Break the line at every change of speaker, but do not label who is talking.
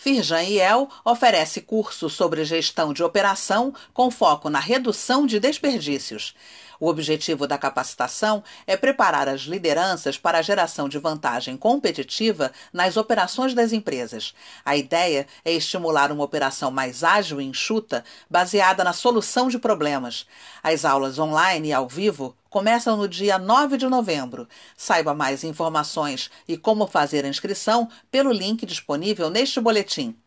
Firjan IEL oferece curso sobre gestão de operação com foco na redução de desperdícios. O objetivo da capacitação é preparar as lideranças para a geração de vantagem competitiva nas operações das empresas. A ideia é estimular uma operação mais ágil e enxuta, baseada na solução de problemas. As aulas online e ao vivo começam no dia 9 de novembro. Saiba mais informações e como fazer a inscrição pelo link disponível neste boletim.